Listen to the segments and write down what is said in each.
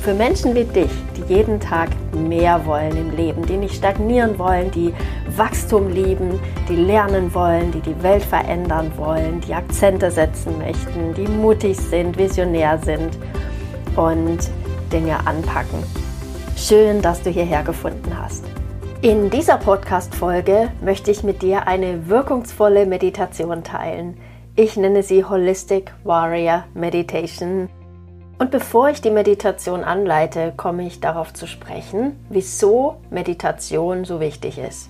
für Menschen wie dich, die jeden Tag mehr wollen im Leben, die nicht stagnieren wollen, die Wachstum lieben, die lernen wollen, die die Welt verändern wollen, die Akzente setzen möchten, die mutig sind, visionär sind und Dinge anpacken. Schön, dass du hierher gefunden hast. In dieser Podcast-Folge möchte ich mit dir eine wirkungsvolle Meditation teilen. Ich nenne sie Holistic Warrior Meditation und bevor ich die Meditation anleite, komme ich darauf zu sprechen, wieso Meditation so wichtig ist.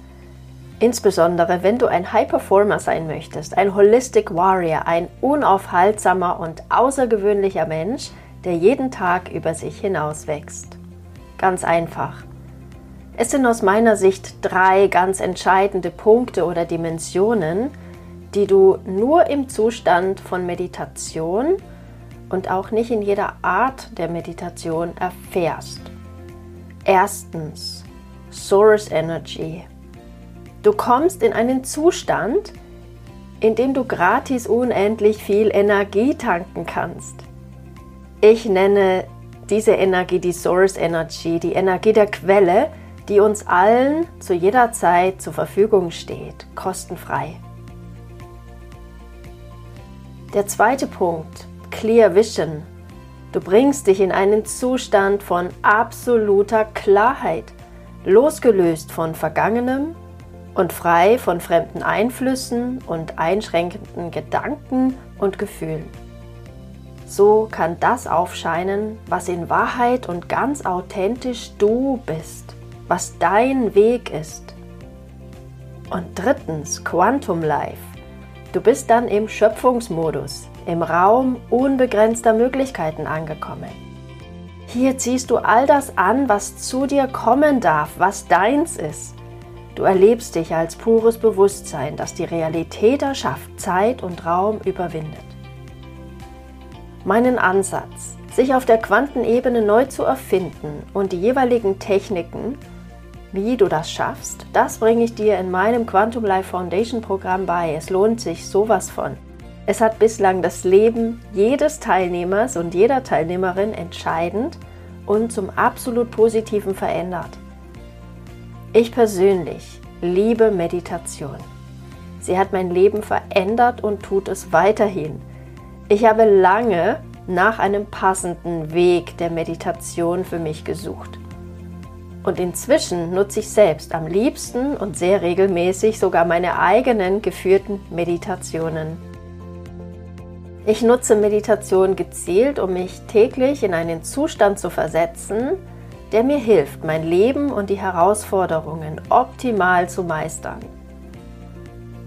Insbesondere wenn du ein High Performer sein möchtest, ein Holistic Warrior, ein unaufhaltsamer und außergewöhnlicher Mensch, der jeden Tag über sich hinaus wächst. Ganz einfach. Es sind aus meiner Sicht drei ganz entscheidende Punkte oder Dimensionen, die du nur im Zustand von Meditation und auch nicht in jeder Art der Meditation erfährst. Erstens, Source Energy. Du kommst in einen Zustand, in dem du gratis unendlich viel Energie tanken kannst. Ich nenne diese Energie die Source Energy, die Energie der Quelle, die uns allen zu jeder Zeit zur Verfügung steht, kostenfrei. Der zweite Punkt, Clear Vision. Du bringst dich in einen Zustand von absoluter Klarheit, losgelöst von Vergangenem und frei von fremden Einflüssen und einschränkenden Gedanken und Gefühlen. So kann das aufscheinen, was in Wahrheit und ganz authentisch du bist, was dein Weg ist. Und drittens, Quantum Life. Du bist dann im Schöpfungsmodus, im Raum unbegrenzter Möglichkeiten angekommen. Hier ziehst du all das an, was zu dir kommen darf, was deins ist. Du erlebst dich als pures Bewusstsein, das die Realität erschafft, Zeit und Raum überwindet. Meinen Ansatz, sich auf der Quantenebene neu zu erfinden und die jeweiligen Techniken, wie du das schaffst, das bringe ich dir in meinem Quantum Life Foundation Programm bei. Es lohnt sich sowas von. Es hat bislang das Leben jedes Teilnehmers und jeder Teilnehmerin entscheidend und zum absolut Positiven verändert. Ich persönlich liebe Meditation. Sie hat mein Leben verändert und tut es weiterhin. Ich habe lange nach einem passenden Weg der Meditation für mich gesucht. Und inzwischen nutze ich selbst am liebsten und sehr regelmäßig sogar meine eigenen geführten Meditationen. Ich nutze Meditation gezielt, um mich täglich in einen Zustand zu versetzen, der mir hilft, mein Leben und die Herausforderungen optimal zu meistern.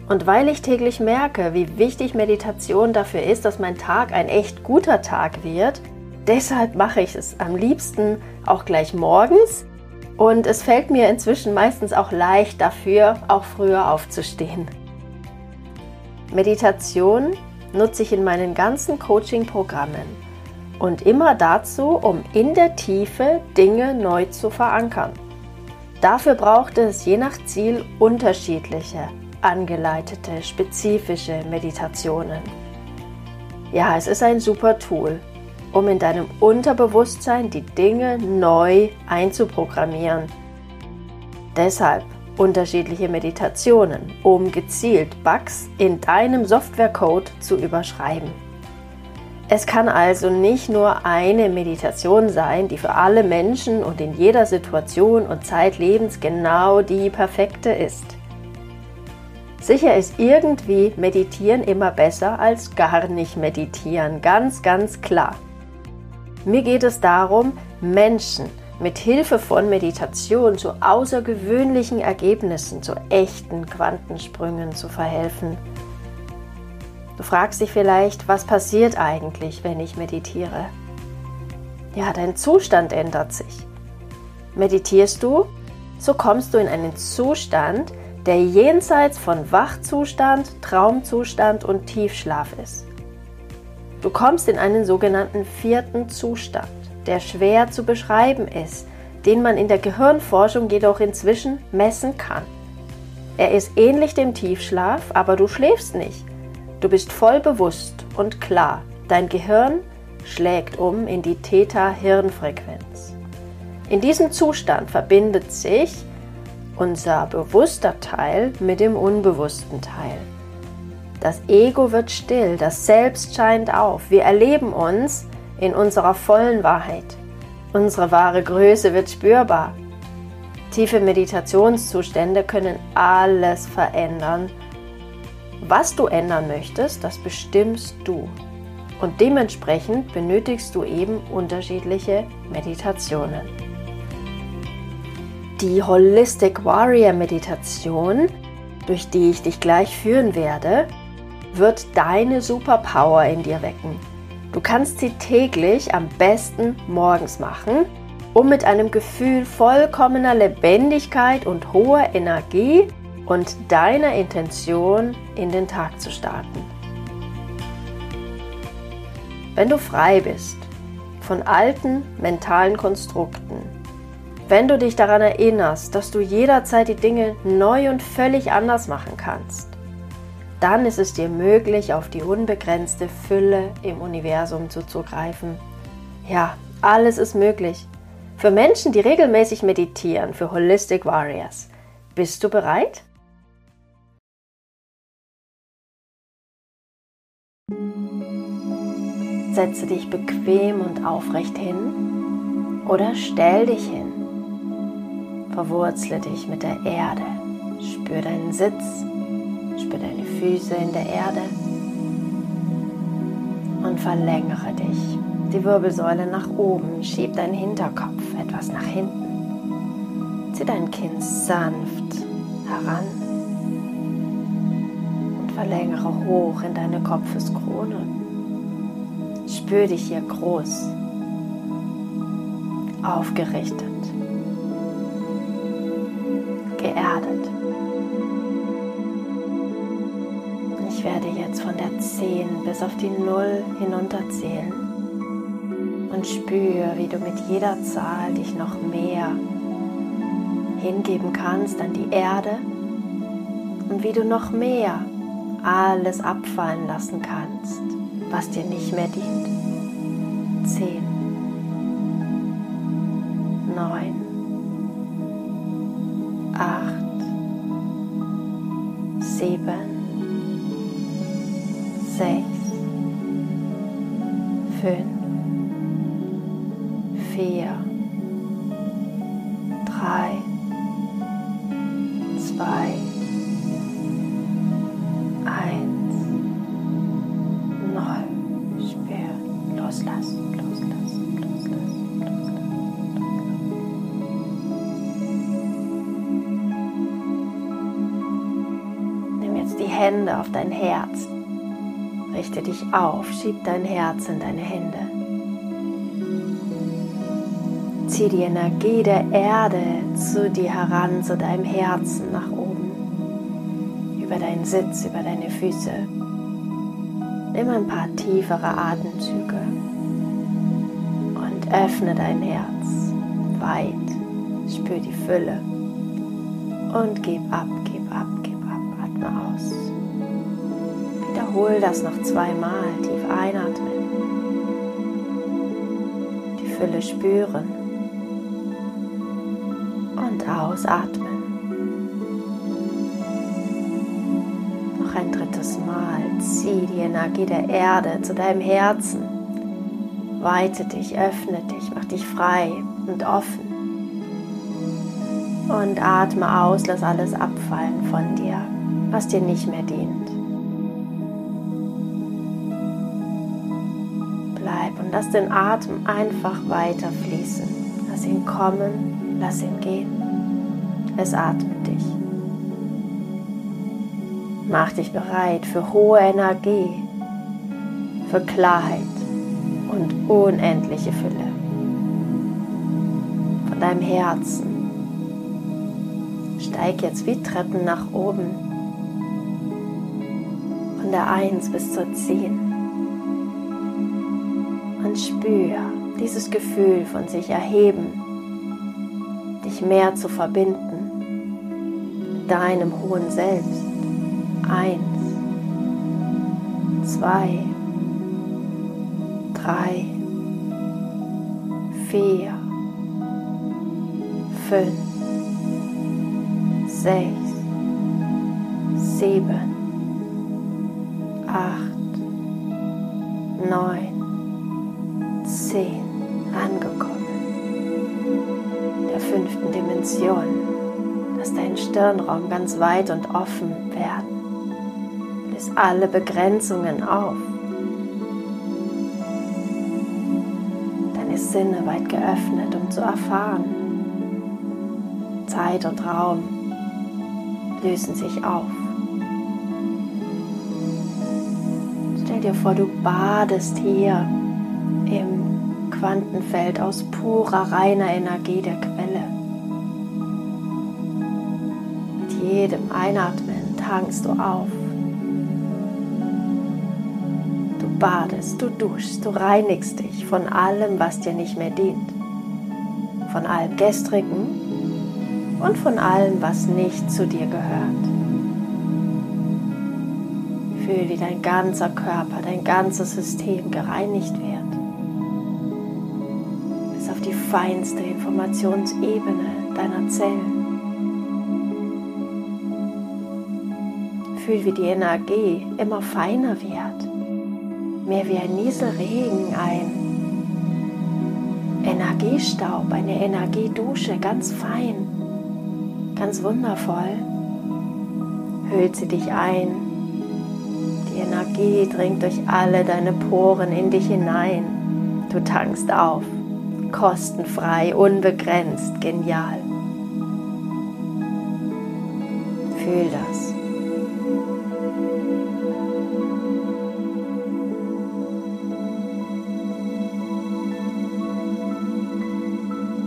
Und weil ich täglich merke, wie wichtig Meditation dafür ist, dass mein Tag ein echt guter Tag wird, deshalb mache ich es am liebsten auch gleich morgens. Und es fällt mir inzwischen meistens auch leicht dafür, auch früher aufzustehen. Meditation nutze ich in meinen ganzen Coaching-Programmen und immer dazu, um in der Tiefe Dinge neu zu verankern. Dafür braucht es je nach Ziel unterschiedliche, angeleitete, spezifische Meditationen. Ja, es ist ein super Tool, um in deinem Unterbewusstsein die Dinge neu einzuprogrammieren. Deshalb unterschiedliche Meditationen, um gezielt Bugs in deinem Softwarecode zu überschreiben. Es kann also nicht nur eine Meditation sein, die für alle Menschen und in jeder Situation und Zeit Lebens genau die perfekte ist. Sicher ist irgendwie Meditieren immer besser als gar nicht meditieren, ganz, ganz klar. Mir geht es darum, Menschen mit Hilfe von Meditation zu außergewöhnlichen Ergebnissen, zu echten Quantensprüngen zu verhelfen. Du fragst dich vielleicht, was passiert eigentlich, wenn ich meditiere? Ja, dein Zustand ändert sich. Meditierst du, so kommst du in einen Zustand, der jenseits von Wachzustand, Traumzustand und Tiefschlaf ist. Du kommst in einen sogenannten vierten Zustand, der schwer zu beschreiben ist, den man in der Gehirnforschung jedoch inzwischen messen kann. Er ist ähnlich dem Tiefschlaf, aber du schläfst nicht. Du bist voll bewusst und klar. Dein Gehirn schlägt um in die Theta-Hirnfrequenz. In diesem Zustand verbindet sich unser bewusster Teil mit dem unbewussten Teil. Das Ego wird still, das Selbst scheint auf. Wir erleben uns in unserer vollen Wahrheit. Unsere wahre Größe wird spürbar. Tiefe Meditationszustände können alles verändern. Was du ändern möchtest, das bestimmst du. Und dementsprechend benötigst du eben unterschiedliche Meditationen. Die Holistic Warrior Meditation, durch die ich dich gleich führen werde, wird deine Superpower in dir wecken. Du kannst sie täglich am besten morgens machen um mit einem Gefühl vollkommener Lebendigkeit und hoher Energie und deiner Intention in den Tag zu starten. Wenn du frei bist von alten mentalen Konstrukten, wenn du dich daran erinnerst, dass du jederzeit die Dinge neu und völlig anders machen kannst, dann ist es dir möglich, auf die unbegrenzte Fülle im Universum zuzugreifen. Ja, alles ist möglich. Für Menschen, die regelmäßig meditieren, für Holistic Warriors. Bist du bereit? Setze dich bequem und aufrecht hin oder stell dich hin. Verwurzle dich mit der Erde. Spür deinen Sitz, spür deine Füße in der Erde und verlängere dich die Wirbelsäule nach oben, schieb deinen Hinterkopf etwas nach hinten. Zieh dein Kinn sanft heran und verlängere hoch in deine Kopfeskrone. Spür dich hier groß, aufgerichtet, 10 bis auf die 0 hinunterzählen. Und spür, wie du mit jeder Zahl dich noch mehr hingeben kannst an die Erde und wie du noch mehr alles abfallen lassen kannst, was dir nicht mehr dient. 10, 9, Herz. Richte dich auf, schieb dein Herz in deine Hände. Zieh die Energie der Erde zu dir heran, zu deinem Herzen nach oben, über deinen Sitz, über deine Füße. Nimm ein paar tiefere Atemzüge und öffne dein Herz weit. Spür die Fülle und gib ab, gib ab, gib ab, atme aus. Wiederhol das noch zweimal, tief einatmen. Die Fülle spüren und ausatmen. Noch ein drittes Mal. Zieh die Energie der Erde zu deinem Herzen. Weite dich, öffne dich, mach dich frei und offen. Und atme aus, lass alles abfallen von dir, was dir nicht mehr dient. Lass den Atem einfach weiter fließen. Lass ihn kommen, lass ihn gehen. Es atmet dich. Mach dich bereit für hohe Energie, für Klarheit und unendliche Fülle. Von deinem Herzen steig jetzt wie Treppen nach oben. Von der 1 bis zur 10. Und spür dieses Gefühl von sich erheben, dich mehr zu verbinden. Deinem hohen Selbst. Eins, zwei, drei, vier, fünf, sechs, sieben, acht, neun, zehn angekommen. Der fünften Dimension. Lass deinen Stirnraum ganz weit und offen werden. Löse alle Begrenzungen auf. Deine Sinne weit geöffnet, um zu erfahren. Zeit und Raum lösen sich auf. Stell dir vor, du badest hier im Quantenfeld aus purer, reiner Energie der Quelle. Mit jedem Einatmen tankst du auf. Du badest, du duschst, du reinigst dich von allem, was dir nicht mehr dient. Von allem Gestrigen und von allem, was nicht zu dir gehört. Fühl, wie dein ganzer Körper, dein ganzes System gereinigt wird. Feinste Informationsebene deiner Zellen. Fühl, wie die Energie immer feiner wird. Mehr wie ein Nieselregen, ein Energiestaub, eine Energiedusche, ganz fein, ganz wundervoll. Hüllt sie dich ein, die Energie dringt durch alle deine Poren in dich hinein. Du tankst auf. Kostenfrei, unbegrenzt, genial. Fühl das.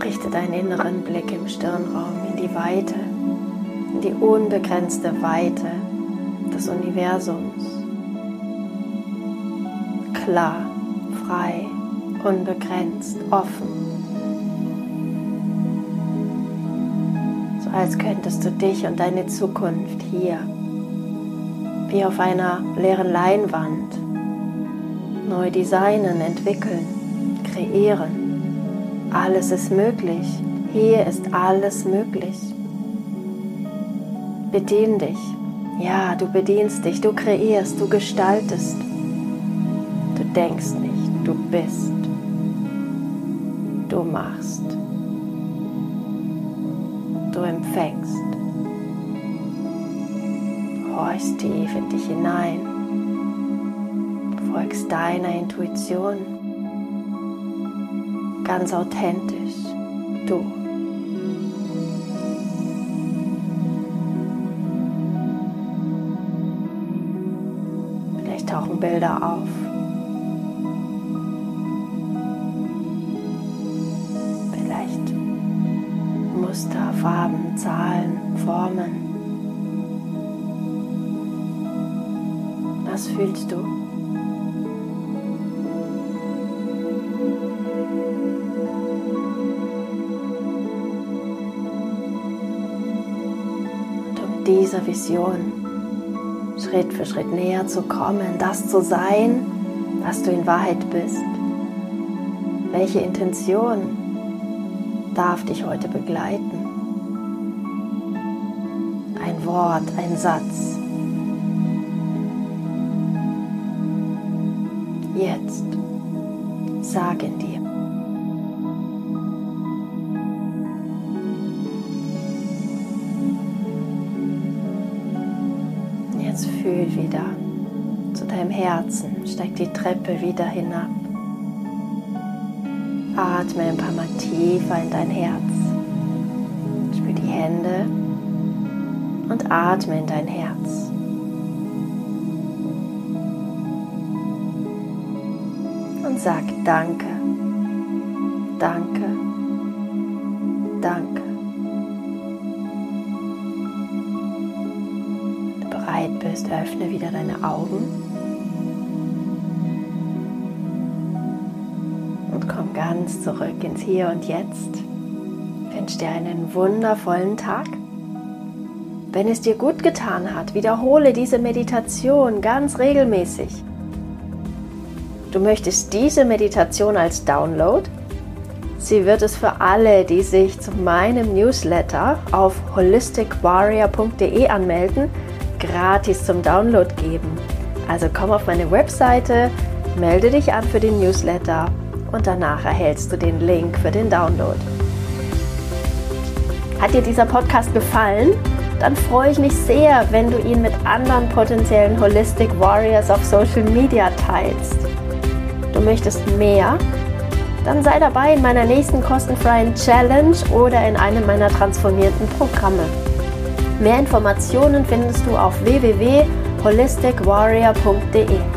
Richte deinen inneren Blick im Stirnraum in die Weite, in die unbegrenzte Weite des Universums. Klar, frei, unbegrenzt, offen. Als könntest du dich und deine Zukunft hier, wie auf einer leeren Leinwand, neu designen, entwickeln, kreieren. Alles ist möglich. Hier ist alles möglich. Bedien dich. Ja, du bedienst dich, du kreierst, du gestaltest. Du denkst nicht, du bist. Du machst. Du empfängst. Horchst tief in dich hinein. Folgst deiner Intuition. Ganz authentisch. Du. Vielleicht tauchen Bilder auf. Muster, Farben, Zahlen, Formen. Was fühlst du? Und um dieser Vision Schritt für Schritt näher zu kommen, das zu sein, was du in Wahrheit bist. Welche Intention darf dich heute begleiten? Ein Wort, ein Satz. Jetzt sag in dir. Jetzt fühl wieder zu deinem Herzen, steig die Treppe wieder hinab. Atme ein paar Mal tiefer in dein Herz. Spür die Hände und atme in dein Herz. Und sag Danke, Danke, Danke. bereit bist, öffne wieder deine Augen ganz zurück ins Hier und Jetzt. Wünsche dir einen wundervollen Tag. Wenn es dir gut getan hat, wiederhole diese Meditation ganz regelmäßig. Du möchtest diese Meditation als Download? Sie wird es für alle, die sich zu meinem Newsletter auf holisticwarrior.de anmelden, gratis zum Download geben. Also komm auf meine Webseite, melde dich an für den Newsletter und danach erhältst du den Link für den Download. Hat dir dieser Podcast gefallen? Dann freue ich mich sehr, wenn du ihn mit anderen potenziellen Holistic Warriors auf Social Media teilst. Du möchtest mehr? Dann sei dabei in meiner nächsten kostenfreien Challenge oder in einem meiner transformierten Programme. Mehr Informationen findest du auf www.holisticwarrior.de.